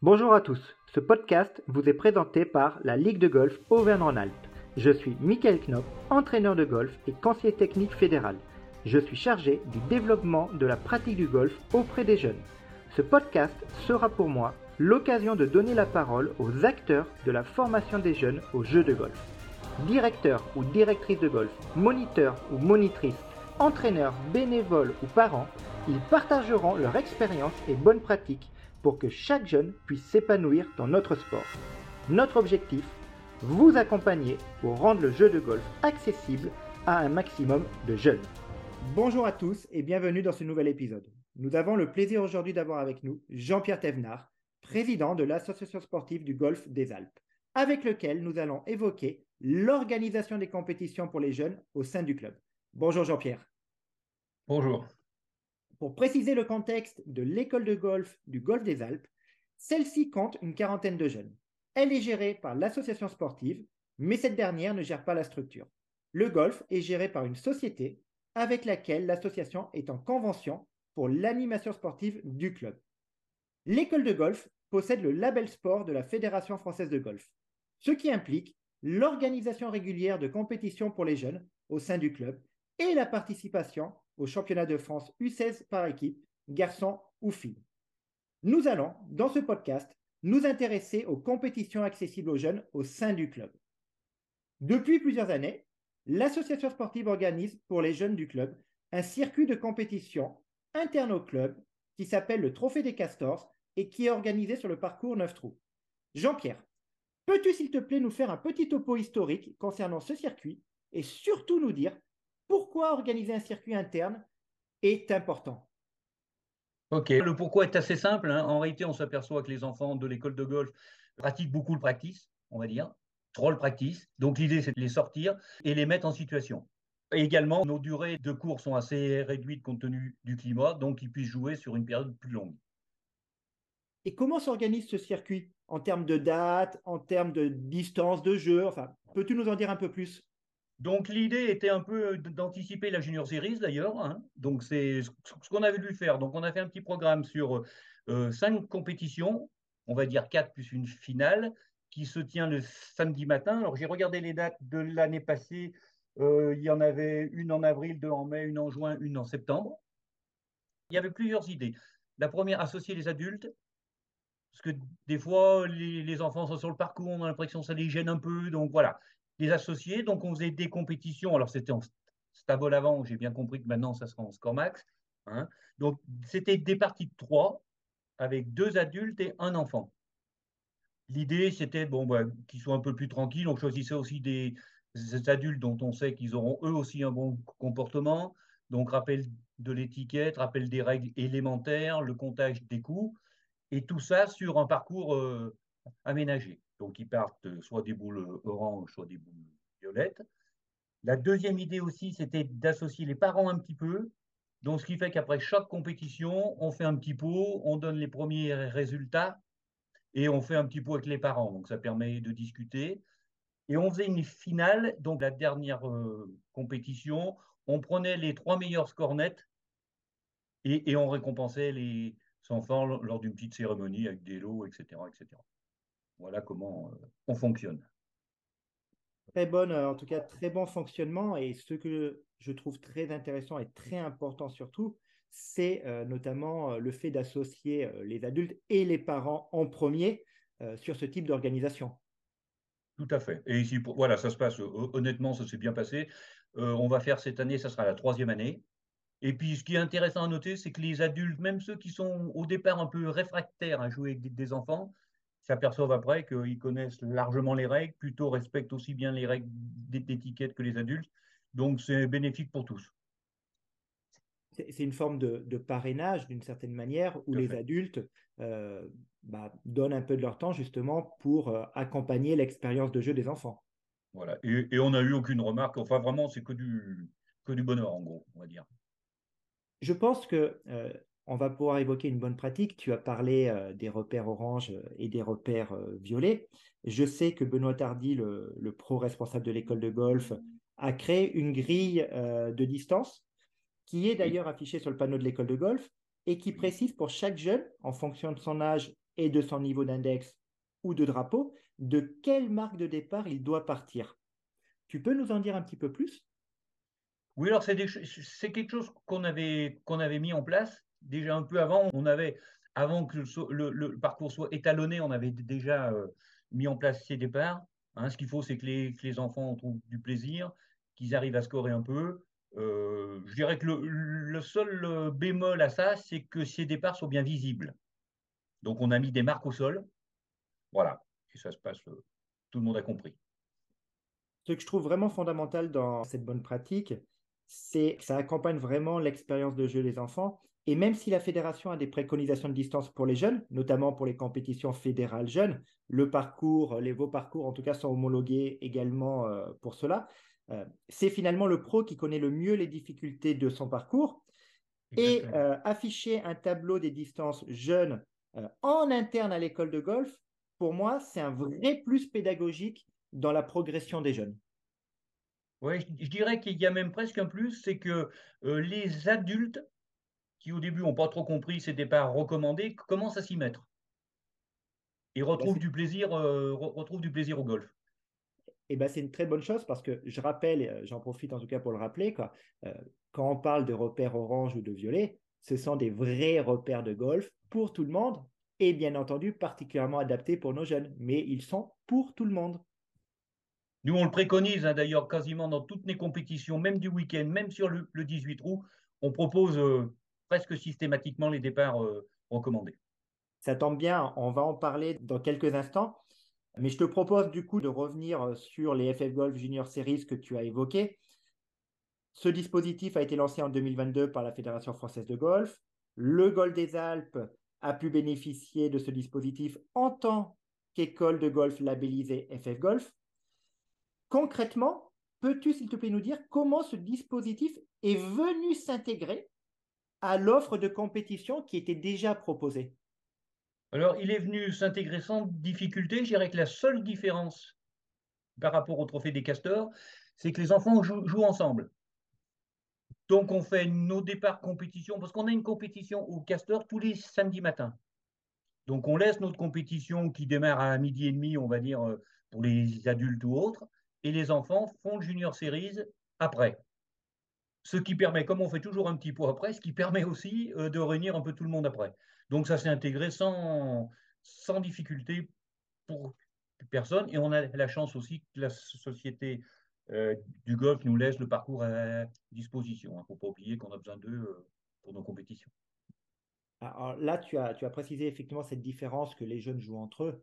Bonjour à tous, ce podcast vous est présenté par la Ligue de golf Auvergne-Rhône-Alpes. Je suis Michael Knop, entraîneur de golf et conseiller technique fédéral. Je suis chargé du développement de la pratique du golf auprès des jeunes. Ce podcast sera pour moi l'occasion de donner la parole aux acteurs de la formation des jeunes au jeu de golf. Directeur ou directrice de golf, moniteur ou monitrice, entraîneur, bénévole ou parents, ils partageront leur expérience et bonnes pratiques pour que chaque jeune puisse s'épanouir dans notre sport. Notre objectif, vous accompagner pour rendre le jeu de golf accessible à un maximum de jeunes. Bonjour à tous et bienvenue dans ce nouvel épisode. Nous avons le plaisir aujourd'hui d'avoir avec nous Jean-Pierre Thévenard, président de l'Association sportive du golf des Alpes, avec lequel nous allons évoquer l'organisation des compétitions pour les jeunes au sein du club. Bonjour Jean-Pierre. Bonjour. Pour préciser le contexte de l'école de golf du Golfe des Alpes, celle-ci compte une quarantaine de jeunes. Elle est gérée par l'association sportive, mais cette dernière ne gère pas la structure. Le golf est géré par une société avec laquelle l'association est en convention pour l'animation sportive du club. L'école de golf possède le label sport de la Fédération française de golf, ce qui implique l'organisation régulière de compétitions pour les jeunes au sein du club et la participation au championnat de France U16 par équipe, garçons ou filles. Nous allons, dans ce podcast, nous intéresser aux compétitions accessibles aux jeunes au sein du club. Depuis plusieurs années, l'association sportive organise pour les jeunes du club un circuit de compétition interne au club qui s'appelle le Trophée des Castors et qui est organisé sur le parcours 9 trous. Jean-Pierre, peux-tu s'il te plaît nous faire un petit topo historique concernant ce circuit et surtout nous dire pourquoi organiser un circuit interne est important. Ok, le pourquoi est assez simple. Hein. En réalité, on s'aperçoit que les enfants de l'école de golf pratiquent beaucoup le practice, on va dire, trop le practice. Donc l'idée, c'est de les sortir et les mettre en situation. également, nos durées de cours sont assez réduites compte tenu du climat, donc ils puissent jouer sur une période plus longue. Et comment s'organise ce circuit en termes de date, en termes de distance de jeu? Enfin, peux-tu nous en dire un peu plus? Donc l'idée était un peu d'anticiper la Junior Series d'ailleurs. Hein. Donc c'est ce qu'on avait dû faire. Donc on a fait un petit programme sur euh, cinq compétitions, on va dire quatre plus une finale, qui se tient le samedi matin. Alors j'ai regardé les dates de l'année passée. Euh, il y en avait une en avril, deux en mai, une en juin, une en septembre. Il y avait plusieurs idées. La première, associer les adultes. Parce que des fois, les, les enfants sont sur le parcours, on a l'impression que ça les gêne un peu. Donc voilà, les associés. Donc, on faisait des compétitions. Alors, c'était en Stavol avant, j'ai bien compris que maintenant, ça sera en score max. Hein. Donc, c'était des parties de trois avec deux adultes et un enfant. L'idée, c'était bon, bah, qu'ils soient un peu plus tranquilles. On choisissait aussi des, adultes dont on sait qu'ils auront eux aussi un bon comportement. Donc, rappel de l'étiquette, rappel des règles élémentaires, le comptage des coûts, et tout ça sur un parcours euh, aménagé. Donc, ils partent euh, soit des boules euh, oranges, soit des boules violettes. La deuxième idée aussi, c'était d'associer les parents un petit peu. Donc, ce qui fait qu'après chaque compétition, on fait un petit pot, on donne les premiers résultats et on fait un petit pot avec les parents. Donc, ça permet de discuter. Et on faisait une finale, donc la dernière euh, compétition, on prenait les trois meilleurs scores nets et, et on récompensait les enfants lors d'une petite cérémonie avec des lots, etc. etc. Voilà comment euh, on fonctionne. Très bonne, euh, en tout cas, très bon fonctionnement. Et ce que je trouve très intéressant et très important surtout, c'est euh, notamment le fait d'associer les adultes et les parents en premier sur ce type d'organisation. Tout à fait. Et ici, voilà, ça se passe, honnêtement, ça s'est bien passé. on va faire cette année, ça sera la troisième année. Et puis, ce qui est intéressant à noter, c'est que les adultes, même ceux qui sont au départ un peu réfractaires à jouer avec des enfants, s'aperçoivent après qu'ils connaissent largement les règles, plutôt respectent aussi bien les règles d'étiquette que les adultes. Donc, c'est bénéfique pour tous. C'est une forme de, parrainage d'une certaine manière où les adultes euh, bah, donnent un peu de leur temps justement pour euh, accompagner l'expérience de jeu des enfants. Voilà, et, on n'a eu aucune remarque. Enfin, vraiment, c'est que du, que du bonheur, en gros, on va dire. Je pense que euh, on va pouvoir évoquer une bonne pratique. Tu as parlé euh, des repères orange euh, et des repères euh, violets. Je sais que Benoît Tardy, le, pro responsable de l'école de golf, a créé une grille de distance qui est d'ailleurs affichée sur le panneau de l'école de golf et qui précise pour chaque jeune, en fonction de son âge et de son niveau d'index ou de drapeau, de quelle marque de départ il doit partir. Tu peux nous en dire un petit peu plus? Oui, alors c'est quelque chose qu'on avait, qu'on avait mis en place déjà un peu avant. On avait, avant que le, parcours soit étalonné, on avait déjà euh, mis en place ces départs. Hein. ce qu'il faut, c'est que les, enfants trouvent du plaisir, qu'ils arrivent à scorer un peu. Euh, je dirais que le, seul euh, bémol à ça, c'est que ces départs sont bien visibles. Donc, on a mis des marques au sol. Voilà. Et ça se passe, tout le monde a compris. Ce que je trouve vraiment fondamental dans cette bonne pratique, c'est ça accompagne vraiment l'expérience de jeu des enfants. Et même si la fédération a des préconisations de distance pour les jeunes, notamment pour les compétitions fédérales jeunes, le parcours, les vos parcours en tout cas sont homologués également pour cela. Euh, c'est finalement le pro qui connaît le mieux les difficultés de son parcours. Et euh, afficher un tableau des distances jeunes euh, en interne à l'école de golf, pour moi, c'est un vrai plus pédagogique dans la progression des jeunes. Oui, je, dirais qu'il y a même presque un plus, c'est que les adultes qui au début n'ont pas trop compris ces départs recommandés commencent à s'y mettre. Et retrouvent du plaisir, retrouvent du plaisir au golf. Eh ben, c'est une très bonne chose parce que je rappelle, euh, j'en profite en tout cas pour le rappeler, quoi, euh, quand on parle de repères orange ou de violet, ce sont des vrais repères de golf pour tout le monde et bien entendu particulièrement adaptés pour nos jeunes, mais ils sont pour tout le monde. Nous, on le préconise hein, d'ailleurs quasiment dans toutes les compétitions, même du week-end, même sur le, 18 août, on propose euh, presque systématiquement les départs recommandés. Ça tombe bien, on va en parler dans quelques instants. Mais je te propose du coup de revenir euh, sur les FF Golf Junior Series que tu as évoqués. Ce dispositif a été lancé en 2022 par la Fédération française de golf. Le Golf des Alpes a pu bénéficier de ce dispositif en tant qu'école de golf labellisée FF Golf. Concrètement, peux-tu s'il te plaît nous dire comment ce dispositif est venu s'intégrer à l'offre de compétition qui était déjà proposée? Alors, il est venu s'intégrer sans difficulté. Je dirais que la seule différence par rapport au trophée des castors, c'est que les enfants jouent, ensemble. Donc, on fait nos départs compétition, parce qu'on a une compétition au castor tous les samedis matins. Donc, on laisse notre compétition qui démarre à midi et demi, on va dire, euh, pour les adultes ou autres, et les enfants font le Junior Series après. Ce qui permet, comme on fait toujours un petit pot après, ce qui permet aussi euh, de réunir un peu tout le monde après. Donc ça s'est intégré sans, sans difficulté pour personne. Et on a la chance aussi que la société euh, du golf nous laisse le parcours à disposition. Il ne faut pas oublier qu'on a besoin d'eux euh, pour nos compétitions. Alors là, tu as, tu as précisé effectivement cette différence que les jeunes jouent entre eux.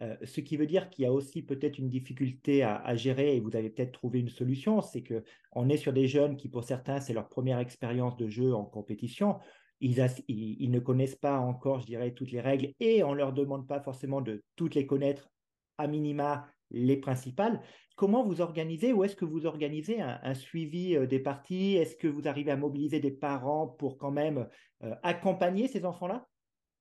Euh, ce qui veut dire qu'il y a aussi peut-être une difficulté à, gérer et vous avez peut-être trouvé une solution, c'est que on est sur des jeunes qui pour certains c'est leur première expérience de jeu en compétition. Ils, ne connaissent pas encore, je dirais, toutes les règles et on ne leur demande pas forcément de toutes les connaître, à minima les principales. Comment vous organisez ou est-ce que vous organisez un, suivi euh, des parties? Est-ce que vous arrivez à mobiliser des parents pour quand même euh, accompagner ces enfants-là?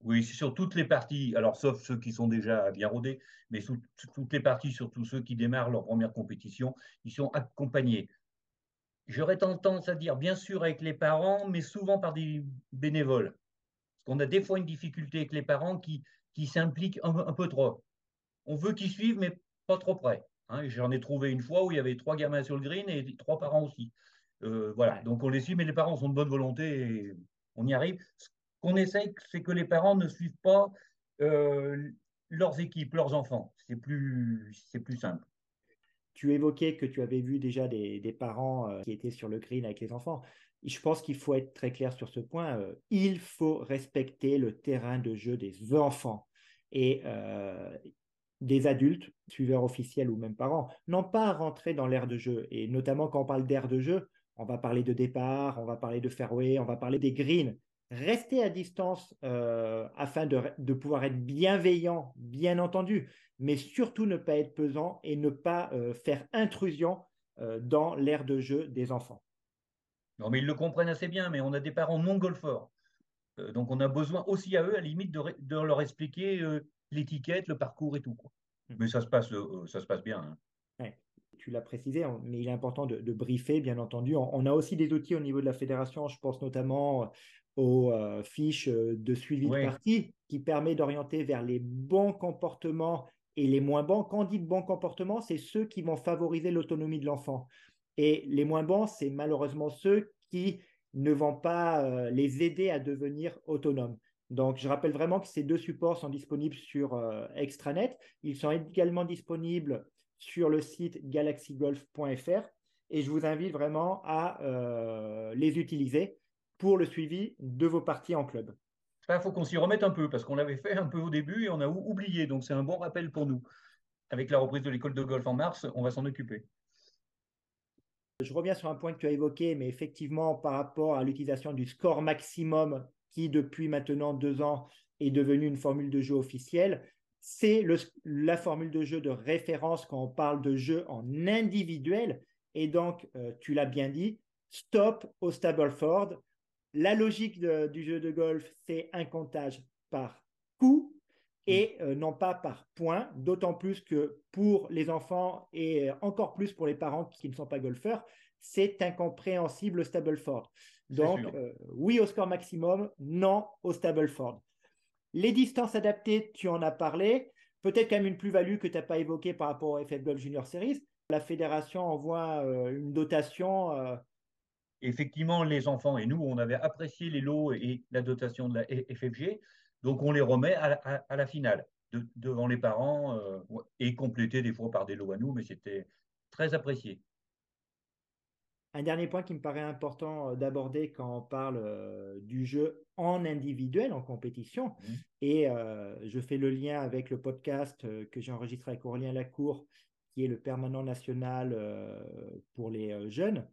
Oui, c'est sur toutes les parties, alors sauf ceux qui sont déjà bien rodés, mais sur toutes les parties, surtout ceux qui démarrent leur première compétition, ils sont accompagnés J'aurais tendance à dire, bien sûr, avec les parents, mais souvent par des bénévoles. Parce qu'on a des fois une difficulté avec les parents qui, qui s'impliquent un, peu trop. On veut qu'ils suivent, mais pas trop près. Hein. J'en ai trouvé une fois où il y avait trois gamins sur le green et trois parents aussi. Euh, voilà, donc on les suit, mais les parents sont de bonne volonté et on y arrive. Qu'on essaye, c'est que les parents ne suivent pas euh, leurs équipes, leurs enfants. C'est plus, plus simple. Tu évoquais que tu avais vu déjà des, parents euh, qui étaient sur le green avec les enfants. Je pense qu'il faut être très clair sur ce point. Euh, il faut respecter le terrain de jeu des enfants. Et des adultes, suiveurs officiels ou même parents, n'ont pas à rentrer dans l'air de jeu. Et notamment quand on parle d'air de jeu, on va parler de départ, on va parler de fairway, on va parler des greens. Rester à distance afin de, de, pouvoir être bienveillant, bien entendu, mais surtout ne pas être pesant et ne pas euh, faire intrusion euh, dans l'aire de jeu des enfants. Non, mais ils le comprennent assez bien, mais on a des parents non golfeurs. Euh, donc on a besoin aussi à eux, à la limite, de, leur expliquer l'étiquette, le parcours et tout. Mmh. Mais ça se passe, ça se passe bien. Hein. Tu l'as précisé, hein, mais il est important de, briefer, bien entendu. On, a aussi des outils au niveau de la fédération. Je pense notamment aux fiches de suivi de partie qui permet d'orienter vers les bons comportements et les moins bons. Quand on dit bons comportements, c'est ceux qui vont favoriser l'autonomie de l'enfant. Et les moins bons, c'est malheureusement ceux qui ne vont pas les aider à devenir autonomes. Donc, je rappelle vraiment que ces deux supports sont disponibles sur Extranet. Ils sont également disponibles sur le site galaxygolf.fr et je vous invite vraiment à euh, les utiliser pour le suivi de vos parties en club. Il faut qu'on s'y remette un peu parce qu'on l'avait fait un peu au début et on a oublié. Donc, c'est un bon rappel pour nous. Avec la reprise de l'école de golf en mars, on va s'en occuper. Je reviens sur un point que tu as évoqué, mais effectivement, par rapport à l'utilisation du score maximum qui, depuis maintenant deux ans, est devenu une formule de jeu officielle, c'est la formule de jeu de référence quand on parle de jeu en individuel. Et donc, euh, tu l'as bien dit, stop au Stableford. La logique du jeu de golf, c'est un comptage par coup et mm. euh, non pas par point, d'autant plus que pour les enfants et encore plus pour les parents qui ne sont pas golfeurs, c'est incompréhensible au Stableford. Donc, euh, oui au score maximum, non au Stableford. Les distances adaptées, tu en as parlé. Peut-être quand même une plus-value que tu n'as pas évoquée par rapport au FF Golf Junior Series. La fédération envoie euh, une dotation. Effectivement, les enfants et nous, on avait apprécié les lots et la dotation de la FFG. Donc, on les remet à la, finale devant les parents euh, et complété des fois par des lots à nous, mais c'était très apprécié. Un dernier point qui me paraît important euh, d'aborder quand on parle euh, du jeu en individuel, en compétition, mmh. et euh, je fais le lien avec le podcast que j'ai enregistré avec Aurélien Lacour, qui est le permanent national pour les jeunes.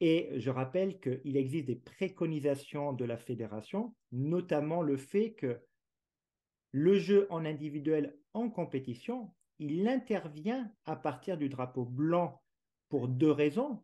Et je rappelle qu'il existe des préconisations de la fédération, notamment le fait que le jeu en individuel en compétition, il intervient à partir du drapeau blanc pour deux raisons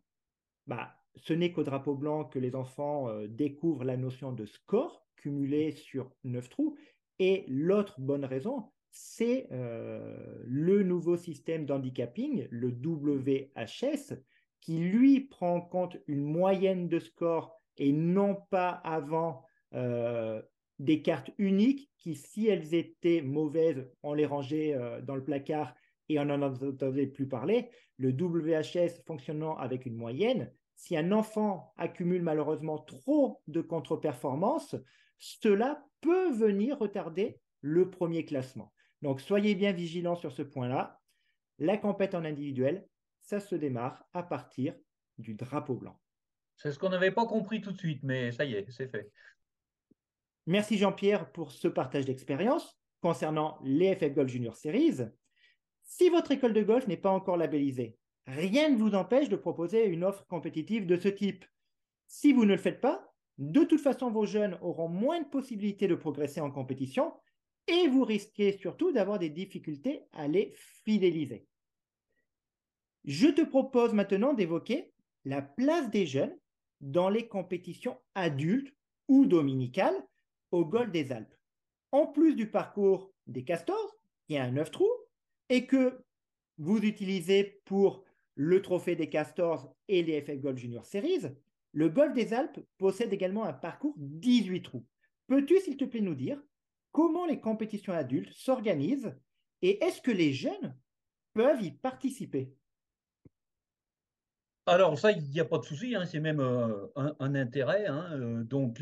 bah, ce n'est qu'au drapeau blanc que les enfants euh, découvrent la notion de score cumulé sur neuf trous. Et l'autre bonne raison, c'est euh, le nouveau système d'handicapping, le WHS, qui lui prend en compte une moyenne de score et non pas avant euh, des cartes uniques qui, si elles étaient mauvaises, on les rangeait dans le placard et on n'en entendait plus parler. Le WHS fonctionnant avec une moyenne, si un enfant accumule malheureusement trop de contre-performances, cela peut venir retarder le premier classement. Donc soyez bien vigilants sur ce point-là. La compète en individuel, ça se démarre à partir du drapeau blanc. C'est ce qu'on n'avait pas compris tout de suite, mais ça y est, c'est fait. Merci Jean-Pierre pour ce partage d'expérience concernant les FF Golf Junior Series. Si votre école de golf n'est pas encore labellisée, rien ne vous empêche de proposer une offre compétitive de ce type. Si vous ne le faites pas, de toute façon, vos jeunes auront moins de possibilités de progresser en compétition et vous risquez surtout d'avoir des difficultés à les fidéliser. Je te propose maintenant d'évoquer la place des jeunes dans les compétitions adultes ou dominicales au Golfe des Alpes. En plus du parcours des castors, qui a un 9 trous, et que vous utilisez pour le trophée des Castors et les FF Golf Junior Series, le Golf des Alpes possède également un parcours 18 trous. Peux-tu, s'il te plaît, nous dire comment les compétitions adultes s'organisent et est-ce que les jeunes peuvent y participer? Alors ça, il n'y a pas de souci, hein, c'est même euh, un, intérêt. Hein, euh, donc,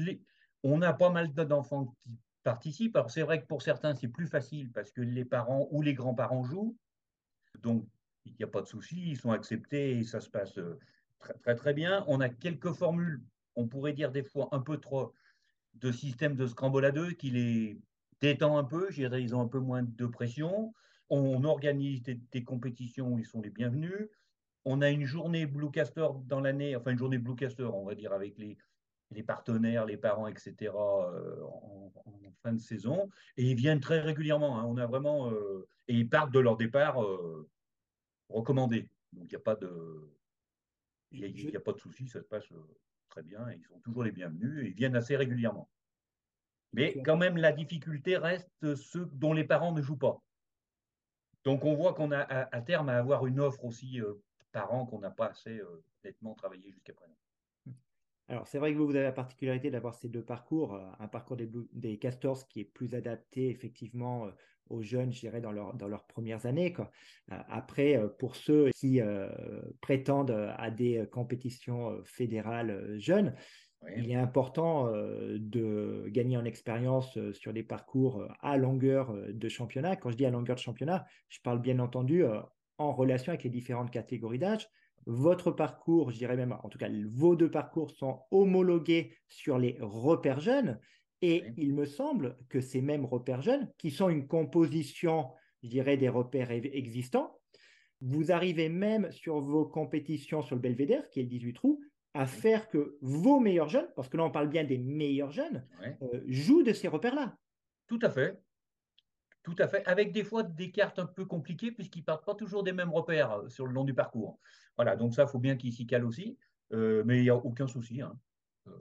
on a pas mal d'enfants qui participent. Alors c'est vrai que pour certains, c'est plus facile parce que les parents ou les grands-parents jouent. Donc il n'y a pas de souci, ils sont acceptés et ça se passe euh, très, très, très bien. On a quelques formules, on pourrait dire des fois un peu trop de système de scramble à deux qui les détend un peu, ils ont un peu moins de pression. On organise des, compétitions où ils sont les bienvenus. On a une journée Bluecaster dans l'année, enfin une journée Bluecaster, on va dire, avec les, les partenaires, les parents, etc., euh, en, fin de saison. Et ils viennent très régulièrement. Hein. On a vraiment. Euh, et ils partent de leur départ recommandé. Donc il n'y a pas de. Il n'y a, pas de souci, ça se passe euh, très bien. Ils sont toujours les bienvenus et ils viennent assez régulièrement. Mais quand même, la difficulté reste ceux dont les parents ne jouent pas. Donc on voit qu'on a à, terme à avoir une offre aussi euh, par an qu'on n'a pas assez euh, nettement travaillé jusqu'à présent. Alors, c'est vrai que vous, vous avez la particularité d'avoir ces deux parcours, euh, un parcours des, des, Castors qui est plus adapté effectivement euh, aux jeunes, je dirais, dans, leur, dans leurs premières années. Quoi. Après, pour ceux qui prétendent à des compétitions fédérales jeunes, il est important de gagner en expérience sur des parcours à longueur de championnat. Quand je dis à longueur de championnat, je parle bien entendu en relation avec les différentes catégories d'âge votre parcours, je dirais même, en tout cas, vos deux parcours sont homologués sur les repères jeunes. Et il me semble que ces mêmes repères jeunes, qui sont une composition, je dirais, des repères existants, vous arrivez même sur vos compétitions sur le Belvédère, qui est le 18 trous, à faire que vos meilleurs jeunes, parce que là on parle bien des meilleurs jeunes, euh, jouent de ces repères-là. Tout à fait. Tout à fait, avec des fois des cartes un peu compliquées puisqu'ils partent pas toujours des mêmes repères euh, sur le long du parcours. Voilà, donc ça, il faut bien qu'ils s'y calent aussi, euh, mais il n'y a aucun souci. Hein. Euh,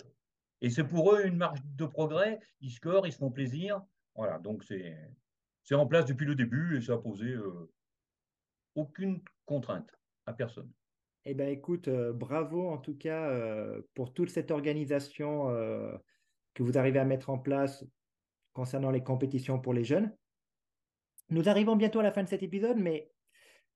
et c'est pour eux une marge de progrès, ils scorent, ils se font plaisir. Voilà, donc c'est en place depuis le début et ça n'a posé aucune contrainte à personne. Eh bien, écoute, bravo en tout cas pour toute cette organisation que vous arrivez à mettre en place concernant les compétitions pour les jeunes. Nous arrivons bientôt à la fin de cet épisode, mais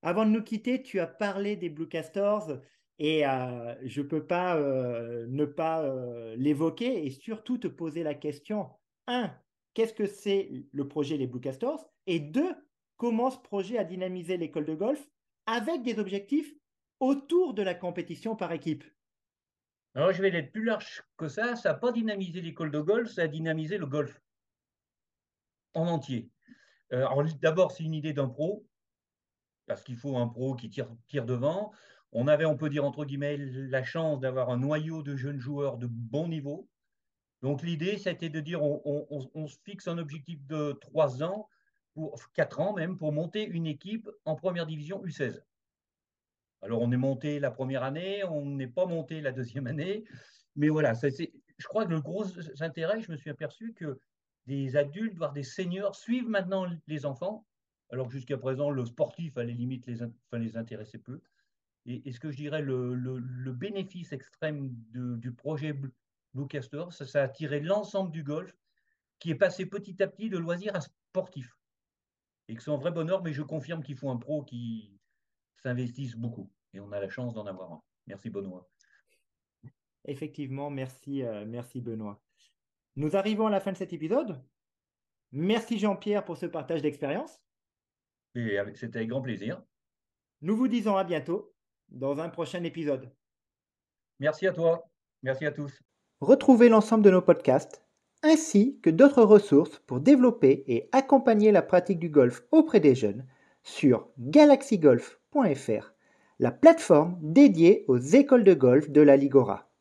avant de nous quitter, tu as parlé des Blue Castors et euh, je ne peux pas euh, ne pas euh, l'évoquer et surtout te poser la question, un, qu'est-ce que c'est le projet Les Blue Castors Et deux, comment ce projet a dynamisé l'école de golf avec des objectifs autour de la compétition par équipe? Alors je vais être plus large que ça, ça n'a pas dynamisé l'école de golf, ça a dynamisé le golf en entier. Euh, d'abord, c'est une idée d'un pro, parce qu'il faut un pro qui tire, tire devant. On avait, on peut dire entre guillemets, la chance d'avoir un noyau de jeunes joueurs de bon niveau. Donc l'idée, c'était de dire, on, se fixe un objectif de 3 ans, pour 4 ans même, pour monter une équipe en première division U16. Alors on est monté la première année, on n'est pas monté la deuxième année, mais voilà, je crois que le gros intérêt, je me suis aperçu que des adultes, voire des seniors suivent maintenant les enfants, alors que jusqu'à présent, le sportif, à les limites, les, enfin, les intéressait peu. Et, ce que je dirais, le, bénéfice extrême du projet Blue Caster, ça, ça a attiré l'ensemble du golf, qui est passé petit à petit de loisir à sportif. Et que c'est un vrai bonheur, mais je confirme qu'il faut un pro qui s'investisse beaucoup. Et on a la chance d'en avoir un. Merci Benoît. Effectivement, merci, euh, merci Benoît. Nous arrivons à la fin de cet épisode. Merci Jean-Pierre pour ce partage d'expérience. Et c'était avec grand plaisir. Nous vous disons à bientôt dans un prochain épisode. Merci à toi. Merci à tous. Retrouvez l'ensemble de nos podcasts ainsi que d'autres ressources pour développer et accompagner la pratique du golf auprès des jeunes sur galaxygolf.fr, la plateforme dédiée aux écoles de golf de la Ligora.